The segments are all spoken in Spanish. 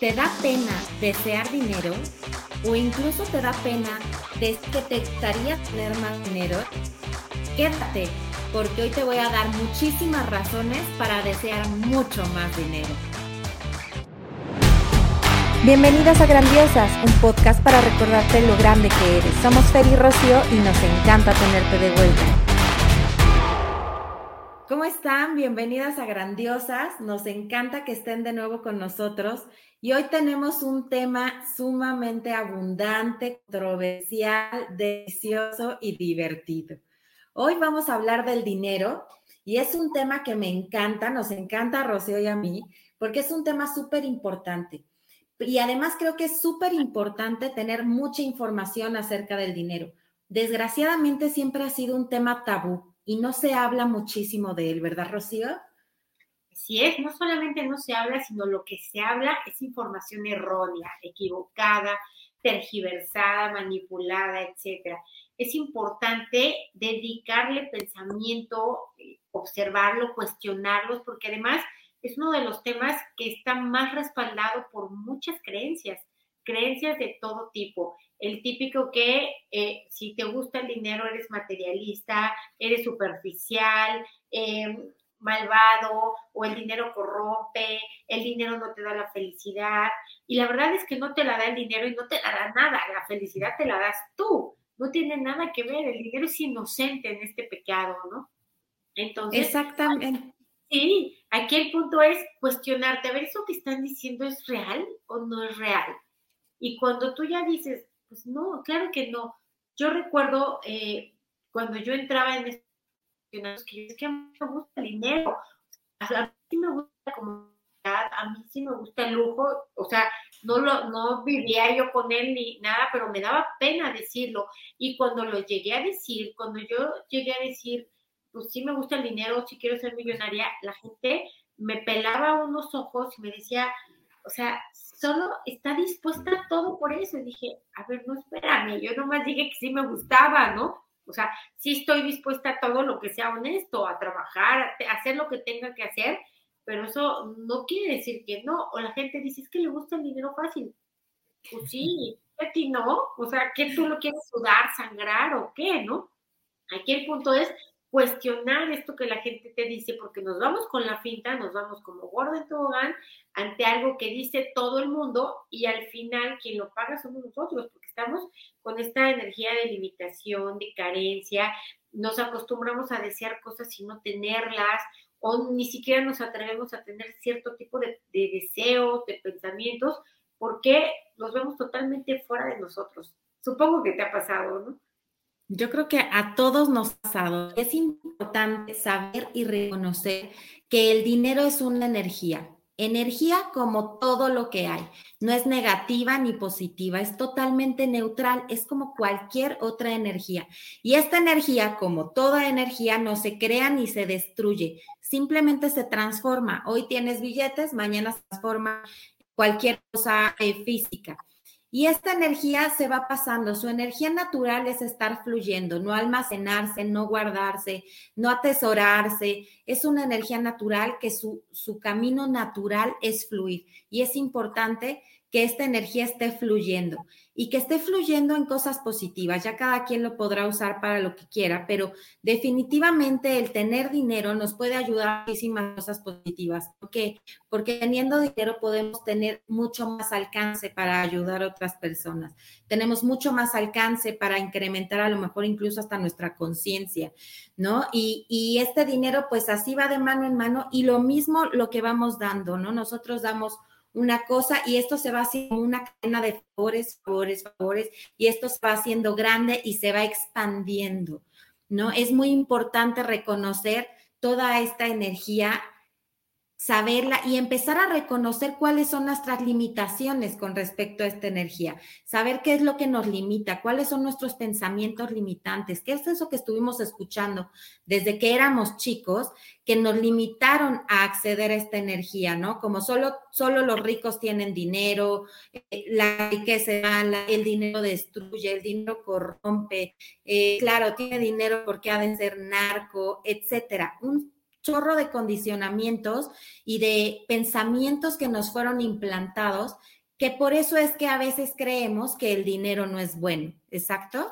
¿Te da pena desear dinero? ¿O incluso te da pena de que te gustaría tener más dinero? Quédate, porque hoy te voy a dar muchísimas razones para desear mucho más dinero. Bienvenidas a Grandiosas, un podcast para recordarte lo grande que eres. Somos Fer y Rocío y nos encanta tenerte de vuelta. ¿Cómo están? Bienvenidas a Grandiosas. Nos encanta que estén de nuevo con nosotros. Y hoy tenemos un tema sumamente abundante, controversial, delicioso y divertido. Hoy vamos a hablar del dinero y es un tema que me encanta, nos encanta a Rocío y a mí, porque es un tema súper importante. Y además creo que es súper importante tener mucha información acerca del dinero. Desgraciadamente siempre ha sido un tema tabú y no se habla muchísimo de él, ¿verdad, Rocío? Así es, no solamente no se habla, sino lo que se habla es información errónea, equivocada, tergiversada, manipulada, etcétera. Es importante dedicarle pensamiento, eh, observarlo, cuestionarlos, porque además es uno de los temas que está más respaldado por muchas creencias, creencias de todo tipo el típico que eh, si te gusta el dinero eres materialista, eres superficial, em, malvado o el dinero corrompe, el dinero no te da la felicidad. Y la verdad es que no te la da el dinero y no te la da nada, la felicidad te la das tú. No tiene nada que ver, el dinero es inocente en este pecado, ¿no? Entonces, exactamente. Sí, aquí el punto es cuestionarte, a ver, ¿eso que están diciendo es real o no es real? Y cuando tú ya dices, pues no, claro que no. Yo recuerdo eh, cuando yo entraba en este que es que a mí me gusta el dinero, a mí me gusta la comunidad, a mí sí me gusta el lujo, o sea, no lo, no vivía yo con él ni nada, pero me daba pena decirlo. Y cuando lo llegué a decir, cuando yo llegué a decir, pues sí me gusta el dinero, sí quiero ser millonaria, la gente me pelaba unos ojos y me decía, o sea, solo está dispuesta a todo por eso. Y dije, a ver, no espérame, yo nomás dije que sí me gustaba, ¿no? O sea, sí estoy dispuesta a todo lo que sea honesto, a trabajar, a hacer lo que tenga que hacer, pero eso no quiere decir que no. O la gente dice, es que le gusta el dinero fácil. Pues sí, a ti no. O sea, ¿qué tú lo quieres sudar, sangrar o qué, no? Aquí el punto es cuestionar esto que la gente te dice, porque nos vamos con la finta, nos vamos como gordo en tobogán ante algo que dice todo el mundo y al final quien lo paga somos nosotros, porque estamos con esta energía de limitación, de carencia, nos acostumbramos a desear cosas y no tenerlas, o ni siquiera nos atrevemos a tener cierto tipo de, de deseos, de pensamientos, porque nos vemos totalmente fuera de nosotros. Supongo que te ha pasado, ¿no? Yo creo que a todos nos ha pasado. Es importante saber y reconocer que el dinero es una energía. Energía como todo lo que hay. No es negativa ni positiva, es totalmente neutral, es como cualquier otra energía. Y esta energía, como toda energía, no se crea ni se destruye, simplemente se transforma. Hoy tienes billetes, mañana se transforma cualquier cosa eh, física. Y esta energía se va pasando. Su energía natural es estar fluyendo, no almacenarse, no guardarse, no atesorarse. Es una energía natural que su, su camino natural es fluir. Y es importante que esta energía esté fluyendo y que esté fluyendo en cosas positivas. Ya cada quien lo podrá usar para lo que quiera, pero definitivamente el tener dinero nos puede ayudar a muchísimas cosas positivas. ¿Por qué? Porque teniendo dinero podemos tener mucho más alcance para ayudar a otras personas. Tenemos mucho más alcance para incrementar a lo mejor incluso hasta nuestra conciencia, ¿no? Y, y este dinero pues así va de mano en mano y lo mismo lo que vamos dando, ¿no? Nosotros damos una cosa y esto se va haciendo una cadena de favores, favores, favores y esto se va haciendo grande y se va expandiendo, ¿no? Es muy importante reconocer toda esta energía saberla y empezar a reconocer cuáles son nuestras limitaciones con respecto a esta energía, saber qué es lo que nos limita, cuáles son nuestros pensamientos limitantes, qué es eso que estuvimos escuchando desde que éramos chicos que nos limitaron a acceder a esta energía, ¿no? Como solo, solo los ricos tienen dinero, eh, la riqueza, el dinero destruye, el dinero corrompe, eh, claro, tiene dinero porque ha de ser narco, etcétera. Un chorro de condicionamientos y de pensamientos que nos fueron implantados, que por eso es que a veces creemos que el dinero no es bueno. ¿Exacto?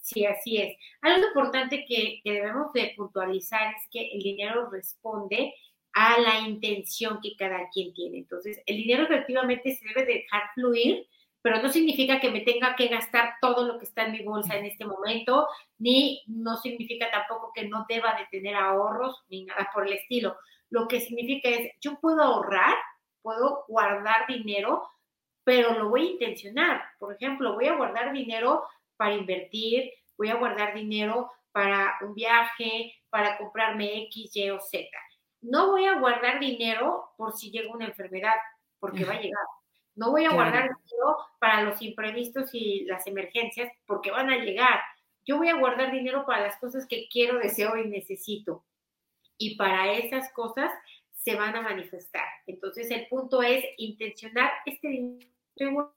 Sí, así es. Algo importante que, que debemos de puntualizar es que el dinero responde a la intención que cada quien tiene. Entonces, el dinero efectivamente se debe dejar fluir, pero no significa que me tenga que gastar todo lo que está en mi bolsa en este momento, ni no significa tampoco que no deba de tener ahorros, ni nada por el estilo. Lo que significa es, yo puedo ahorrar, puedo guardar dinero, pero lo voy a intencionar. Por ejemplo, voy a guardar dinero para invertir, voy a guardar dinero para un viaje, para comprarme X, Y o Z no voy a guardar dinero por si llega una enfermedad, porque va a llegar. No voy a guardar dinero para los imprevistos y las emergencias, porque van a llegar. Yo voy a guardar dinero para las cosas que quiero, deseo y necesito. Y para esas cosas se van a manifestar. Entonces, el punto es intencionar este dinero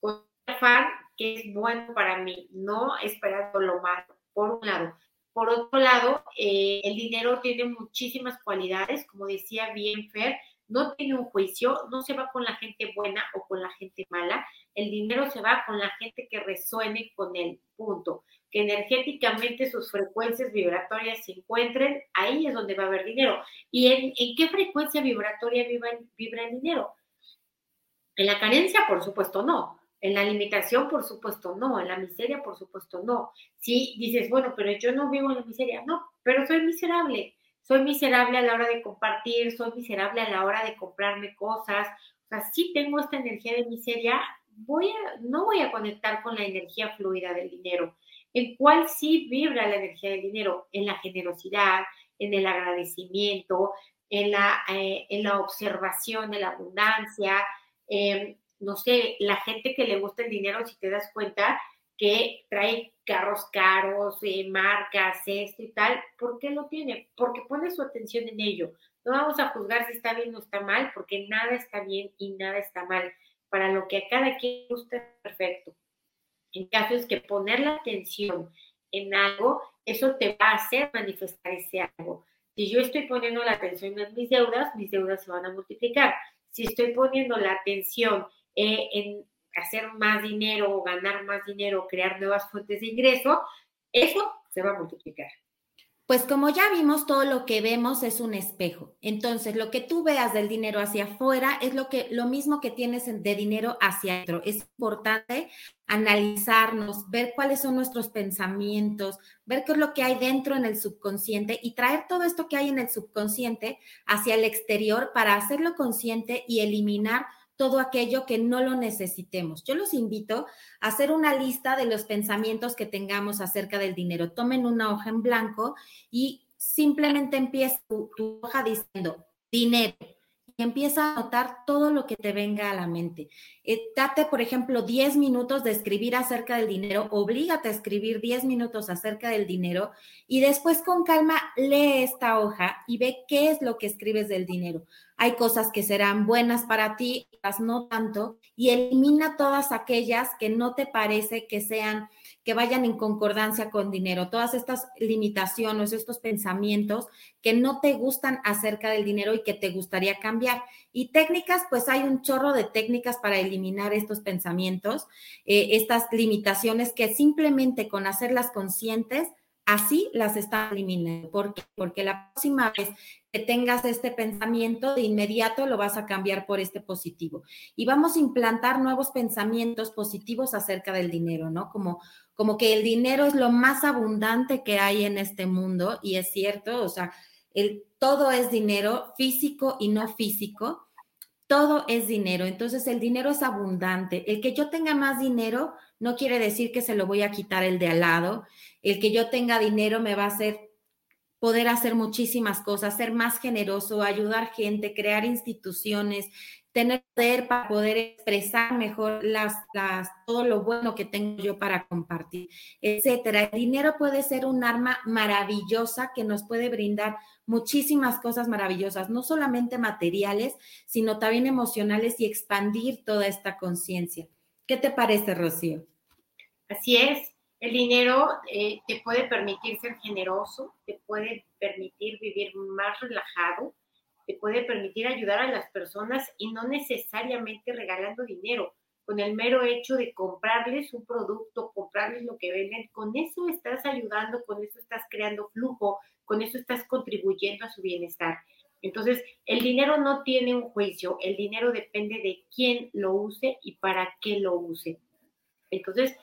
con afán que es bueno para mí, no esperando lo malo, por un lado. Por otro lado, eh, el dinero tiene muchísimas cualidades, como decía bien Fer, no tiene un juicio, no se va con la gente buena o con la gente mala, el dinero se va con la gente que resuene con él, punto. Que energéticamente sus frecuencias vibratorias se encuentren, ahí es donde va a haber dinero. ¿Y en, qué frecuencia vibratoria vibra el dinero? En la carencia, por supuesto, no. En la limitación, por supuesto, no. En la miseria, por supuesto, no. Si dices, bueno, pero yo no vivo en la miseria, no, pero soy miserable. Soy miserable a la hora de compartir, soy miserable a la hora de comprarme cosas. O sea, si tengo esta energía de miseria, voy a, no voy a conectar con la energía fluida del dinero. ¿En cuál sí vibra la energía del dinero? En la generosidad, en el agradecimiento, en la, eh, en la observación de la abundancia, eh, no sé, la gente que le gusta el dinero, si te das cuenta que trae carros caros, eh, marcas, esto y tal, ¿por qué lo tiene? Porque pone su atención en ello. No vamos a juzgar si está bien o está mal, porque nada está bien y nada está mal. Para lo que a cada quien gusta perfecto. En caso es que poner la atención en algo, eso te va a hacer manifestar ese algo. Si yo estoy poniendo la atención en mis deudas, mis deudas se van a multiplicar. Si estoy poniendo la atención eh, en hacer más dinero o ganar más dinero, crear nuevas fuentes de ingreso, eso se va a multiplicar. Pues como ya vimos, todo lo que vemos es un espejo. Entonces, lo que tú veas del dinero hacia afuera es lo que lo mismo que tienes de dinero hacia adentro. Es importante analizarnos, ver cuáles son nuestros pensamientos, ver qué es lo que hay dentro en el subconsciente y traer todo esto que hay en el subconsciente hacia el exterior para hacerlo consciente y eliminar todo aquello que no lo necesitemos. Yo los invito a hacer una lista de los pensamientos que tengamos acerca del dinero. Tomen una hoja en blanco y simplemente empieza tu, hoja diciendo dinero empieza a notar todo lo que te venga a la mente. Eh, date, por ejemplo, 10 minutos de escribir acerca del dinero, oblígate a escribir 10 minutos acerca del dinero y después con calma lee esta hoja y ve qué es lo que escribes del dinero. Hay cosas que serán buenas para ti, otras no tanto, y elimina todas aquellas que no te parece que sean que vayan en concordancia con dinero, todas estas limitaciones, estos pensamientos que no te gustan acerca del dinero y que te gustaría cambiar. Y técnicas, pues hay un chorro de técnicas para eliminar estos pensamientos, eh, estas limitaciones que simplemente con hacerlas conscientes, así las está eliminando. ¿Por qué? Porque la próxima vez que tengas este pensamiento, de inmediato lo vas a cambiar por este positivo. Y vamos a implantar nuevos pensamientos positivos acerca del dinero, ¿no? Como como que el dinero es lo más abundante que hay en este mundo y es cierto, o sea, el, todo es dinero físico y no físico, todo es dinero, entonces el dinero es abundante. El que yo tenga más dinero no quiere decir que se lo voy a quitar el de al lado, el que yo tenga dinero me va a hacer poder hacer muchísimas cosas, ser más generoso, ayudar gente, crear instituciones, tener poder para poder expresar mejor las, todo lo bueno que tengo yo para compartir, etcétera. El dinero puede ser un arma maravillosa que nos puede brindar muchísimas cosas maravillosas, no solamente materiales, sino también emocionales y expandir toda esta conciencia. ¿Qué te parece, Rocío? Así es. El dinero eh, te puede permitir ser generoso, te puede permitir vivir más relajado, te puede permitir ayudar a las personas y no necesariamente regalando dinero. Con el mero hecho de comprarles un producto, comprarles lo que venden, con eso estás ayudando, con eso estás creando flujo, con eso estás contribuyendo a su bienestar. Entonces, el dinero no tiene un juicio, el dinero depende de quién lo use y para qué lo use. Entonces,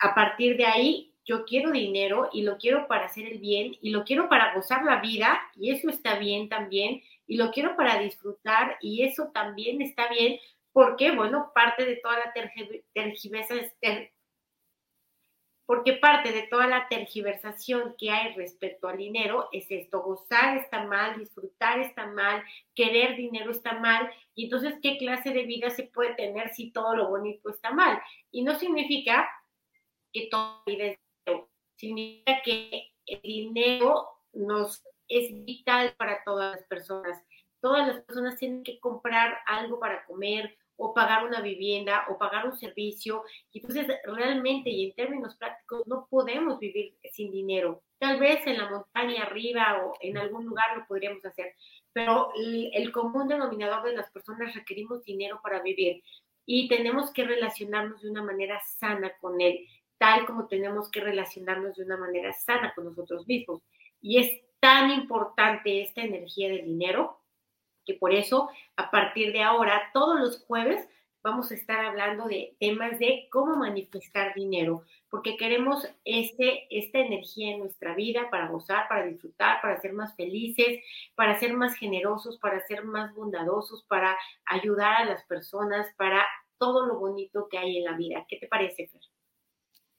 a partir de ahí, yo quiero dinero y lo quiero para hacer el bien y lo quiero para gozar la vida y eso está bien también y lo quiero para disfrutar y eso también está bien porque, bueno, parte de toda la tergiversación, porque parte de toda la tergiversación que hay respecto al dinero es esto, gozar está mal, disfrutar está mal, querer dinero está mal, y entonces, ¿qué clase de vida se puede tener si todo lo bonito está mal? Y no significa que todo vida es dinero, significa que el dinero nos es vital para todas las personas. Todas las personas tienen que comprar algo para comer, o pagar una vivienda o pagar un servicio. Y entonces realmente y en términos prácticos no podemos vivir sin dinero. Tal vez en la montaña arriba o en algún lugar lo podríamos hacer, pero el, común denominador de las personas requerimos dinero para vivir y tenemos que relacionarnos de una manera sana con él, tal como tenemos que relacionarnos de una manera sana con nosotros mismos. Y es tan importante esta energía del dinero que por eso a partir de ahora, todos los jueves, vamos a estar hablando de temas de cómo manifestar dinero, porque queremos este, esta energía en nuestra vida para gozar, para disfrutar, para ser más felices, para ser más generosos, para ser más bondadosos, para ayudar a las personas, para todo lo bonito que hay en la vida. ¿Qué te parece, Fer?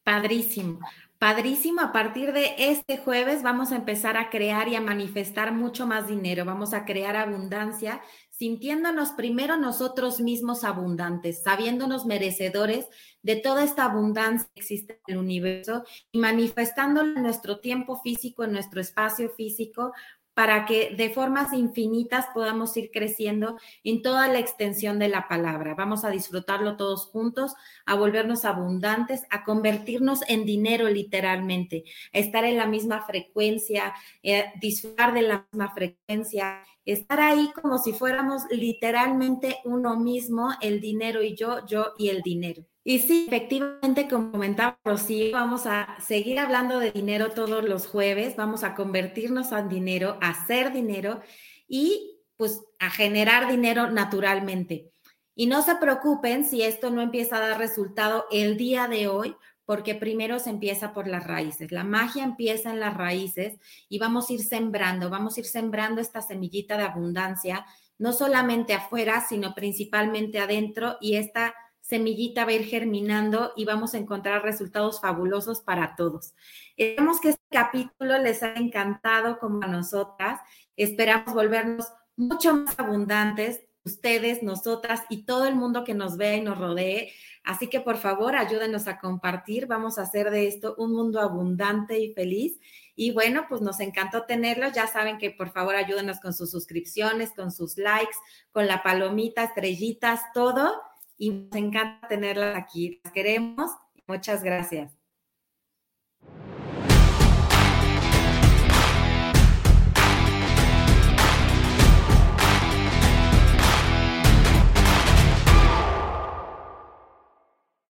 Padrísimo. Padrísimo, a partir de este jueves vamos a empezar a crear y a manifestar mucho más dinero, vamos a crear abundancia, sintiéndonos primero nosotros mismos abundantes, sabiéndonos merecedores de toda esta abundancia que existe en el universo y manifestándola en nuestro tiempo físico, en nuestro espacio físico, para que de formas infinitas podamos ir creciendo en toda la extensión de la palabra. Vamos a disfrutarlo todos juntos, a volvernos abundantes, a convertirnos en dinero literalmente, a estar en la misma frecuencia, eh, disfrutar de la misma frecuencia, estar ahí como si fuéramos literalmente uno mismo, el dinero y yo, yo y el dinero. Y sí, efectivamente, como comentaba Rocío, vamos a seguir hablando de dinero todos los jueves, vamos a convertirnos en dinero, a hacer dinero y pues a generar dinero naturalmente. Y no se preocupen si esto no empieza a dar resultado el día de hoy, porque primero se empieza por las raíces. La magia empieza en las raíces y vamos a ir sembrando, vamos a ir sembrando esta semillita de abundancia, no solamente afuera, sino principalmente adentro y esta semillita va a ir germinando y vamos a encontrar resultados fabulosos para todos. Esperamos que este capítulo les haya encantado como a nosotras. Esperamos volvernos mucho más abundantes, ustedes, nosotras y todo el mundo que nos vea y nos rodee. Así que por favor, ayúdenos a compartir. Vamos a hacer de esto un mundo abundante y feliz. Y bueno, pues nos encantó tenerlos. Ya saben que por favor ayúdenos con sus suscripciones, con sus likes, con la palomita, estrellitas, todo y nos encanta tenerlas aquí. Las queremos. Muchas gracias.